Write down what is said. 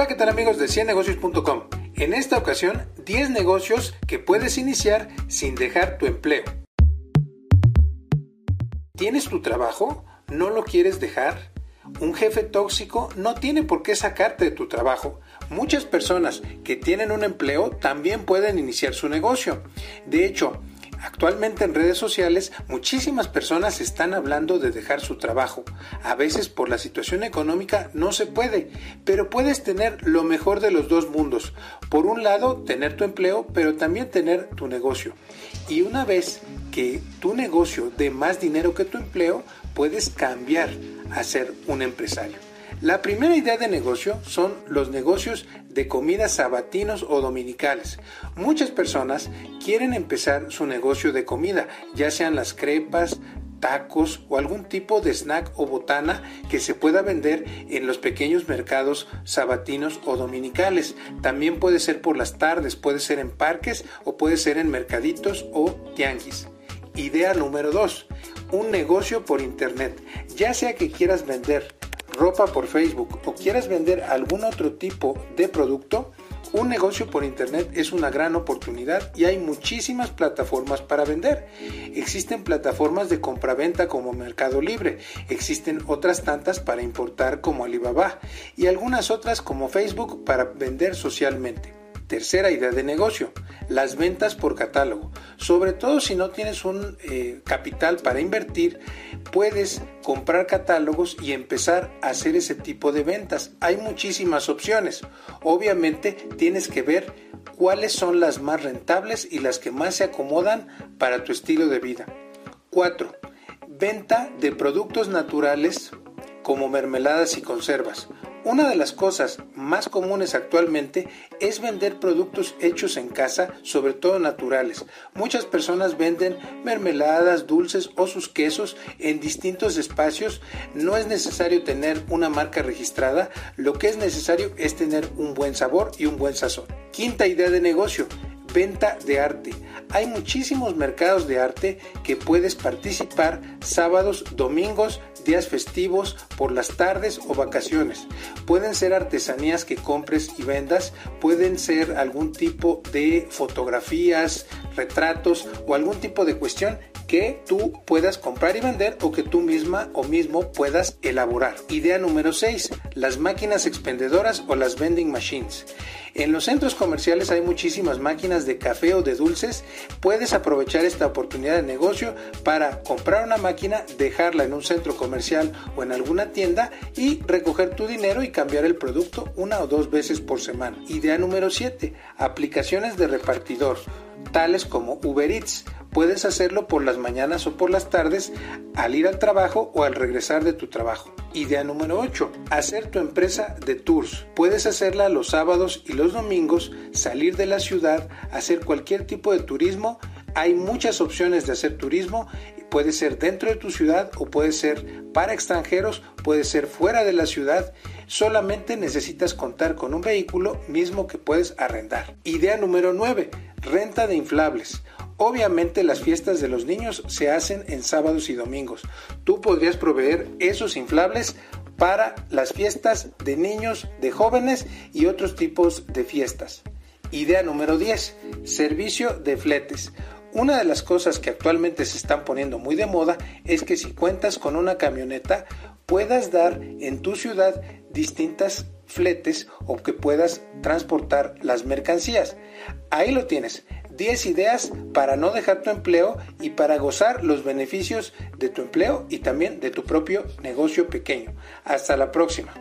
Hola, ¿qué tal amigos de 100negocios.com? En esta ocasión, 10 negocios que puedes iniciar sin dejar tu empleo. ¿Tienes tu trabajo? ¿No lo quieres dejar? Un jefe tóxico no tiene por qué sacarte de tu trabajo. Muchas personas que tienen un empleo también pueden iniciar su negocio. De hecho, Actualmente en redes sociales muchísimas personas están hablando de dejar su trabajo. A veces por la situación económica no se puede, pero puedes tener lo mejor de los dos mundos. Por un lado, tener tu empleo, pero también tener tu negocio. Y una vez que tu negocio dé más dinero que tu empleo, puedes cambiar a ser un empresario. La primera idea de negocio son los negocios de comidas sabatinos o dominicales. Muchas personas quieren empezar su negocio de comida, ya sean las crepas, tacos o algún tipo de snack o botana que se pueda vender en los pequeños mercados sabatinos o dominicales. También puede ser por las tardes, puede ser en parques o puede ser en mercaditos o tianguis. Idea número 2. Un negocio por internet. Ya sea que quieras vender ropa por Facebook o quieras vender algún otro tipo de producto, un negocio por Internet es una gran oportunidad y hay muchísimas plataformas para vender. Existen plataformas de compraventa como Mercado Libre, existen otras tantas para importar como Alibaba y algunas otras como Facebook para vender socialmente. Tercera idea de negocio, las ventas por catálogo. Sobre todo si no tienes un eh, capital para invertir, puedes comprar catálogos y empezar a hacer ese tipo de ventas. Hay muchísimas opciones. Obviamente tienes que ver cuáles son las más rentables y las que más se acomodan para tu estilo de vida. 4. Venta de productos naturales como mermeladas y conservas. Una de las cosas más comunes actualmente es vender productos hechos en casa, sobre todo naturales. Muchas personas venden mermeladas, dulces o sus quesos en distintos espacios. No es necesario tener una marca registrada, lo que es necesario es tener un buen sabor y un buen sazón. Quinta idea de negocio, venta de arte. Hay muchísimos mercados de arte que puedes participar sábados, domingos, días festivos, por las tardes o vacaciones. Pueden ser artesanías que compres y vendas, pueden ser algún tipo de fotografías, retratos o algún tipo de cuestión que tú puedas comprar y vender o que tú misma o mismo puedas elaborar. Idea número 6. Las máquinas expendedoras o las vending machines. En los centros comerciales hay muchísimas máquinas de café o de dulces. Puedes aprovechar esta oportunidad de negocio para comprar una máquina, dejarla en un centro comercial o en alguna tienda y recoger tu dinero y cambiar el producto una o dos veces por semana. Idea número 7. Aplicaciones de repartidor, tales como Uber Eats Puedes hacerlo por las mañanas o por las tardes al ir al trabajo o al regresar de tu trabajo. Idea número 8. Hacer tu empresa de tours. Puedes hacerla los sábados y los domingos, salir de la ciudad, hacer cualquier tipo de turismo. Hay muchas opciones de hacer turismo. Puede ser dentro de tu ciudad o puede ser para extranjeros, puede ser fuera de la ciudad. Solamente necesitas contar con un vehículo mismo que puedes arrendar. Idea número 9. Renta de inflables. Obviamente las fiestas de los niños se hacen en sábados y domingos. Tú podrías proveer esos inflables para las fiestas de niños, de jóvenes y otros tipos de fiestas. Idea número 10. Servicio de fletes. Una de las cosas que actualmente se están poniendo muy de moda es que si cuentas con una camioneta puedas dar en tu ciudad distintas fletes o que puedas transportar las mercancías. Ahí lo tienes. 10 ideas para no dejar tu empleo y para gozar los beneficios de tu empleo y también de tu propio negocio pequeño. Hasta la próxima.